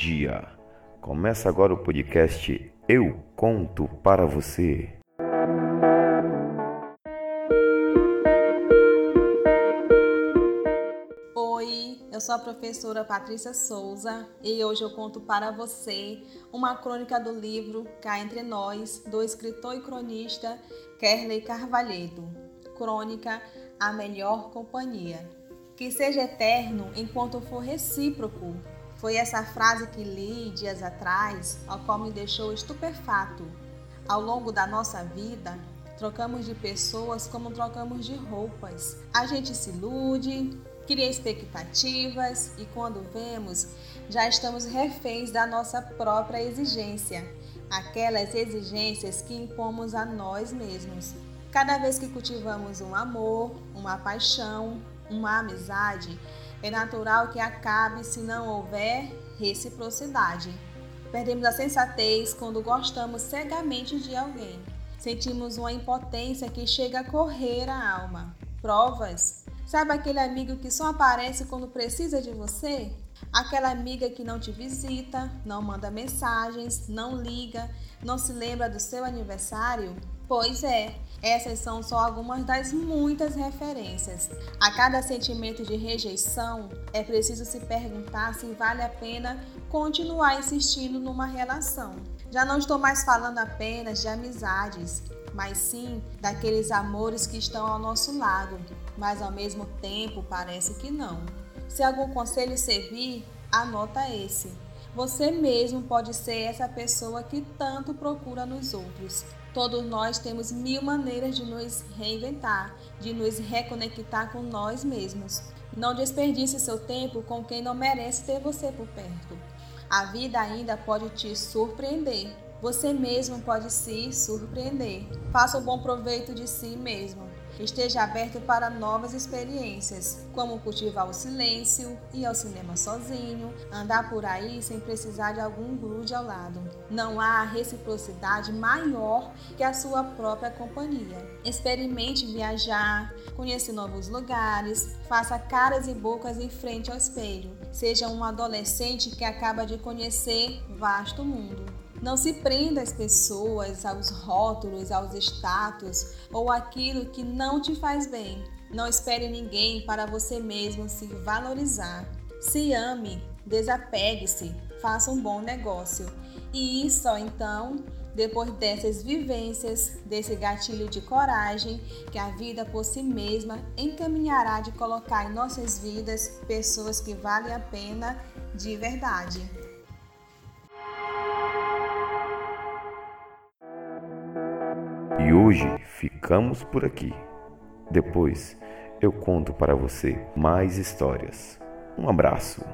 dia. Começa agora o podcast Eu Conto para Você. Oi, eu sou a professora Patrícia Souza e hoje eu conto para você uma crônica do livro Cá Entre Nós, do escritor e cronista Kerley Carvalhedo. Crônica A Melhor Companhia. Que seja eterno enquanto for recíproco. Foi essa frase que li dias atrás, ao qual me deixou estupefato. Ao longo da nossa vida, trocamos de pessoas como trocamos de roupas. A gente se ilude, cria expectativas e quando vemos, já estamos reféns da nossa própria exigência, aquelas exigências que impomos a nós mesmos. Cada vez que cultivamos um amor, uma paixão, uma amizade, é natural que acabe se não houver reciprocidade. Perdemos a sensatez quando gostamos cegamente de alguém. Sentimos uma impotência que chega a correr a alma. Provas? Sabe aquele amigo que só aparece quando precisa de você? Aquela amiga que não te visita, não manda mensagens, não liga, não se lembra do seu aniversário? Pois é, essas são só algumas das muitas referências. A cada sentimento de rejeição, é preciso se perguntar se vale a pena continuar insistindo numa relação. Já não estou mais falando apenas de amizades, mas sim daqueles amores que estão ao nosso lado, mas ao mesmo tempo parece que não. Se algum conselho servir, anota esse. Você mesmo pode ser essa pessoa que tanto procura nos outros. Todos nós temos mil maneiras de nos reinventar, de nos reconectar com nós mesmos. Não desperdice seu tempo com quem não merece ter você por perto. A vida ainda pode te surpreender. Você mesmo pode se surpreender. Faça um bom proveito de si mesmo. Esteja aberto para novas experiências, como cultivar o silêncio, ir ao cinema sozinho, andar por aí sem precisar de algum grude ao lado. Não há reciprocidade maior que a sua própria companhia. Experimente viajar, conheça novos lugares, faça caras e bocas em frente ao espelho. Seja um adolescente que acaba de conhecer vasto mundo. Não se prenda às pessoas, aos rótulos, aos status ou aquilo que não te faz bem. Não espere ninguém para você mesmo se valorizar. Se ame, desapegue-se, faça um bom negócio. E só então, depois dessas vivências, desse gatilho de coragem, que a vida por si mesma encaminhará de colocar em nossas vidas pessoas que valem a pena de verdade. E hoje ficamos por aqui. Depois eu conto para você mais histórias. Um abraço.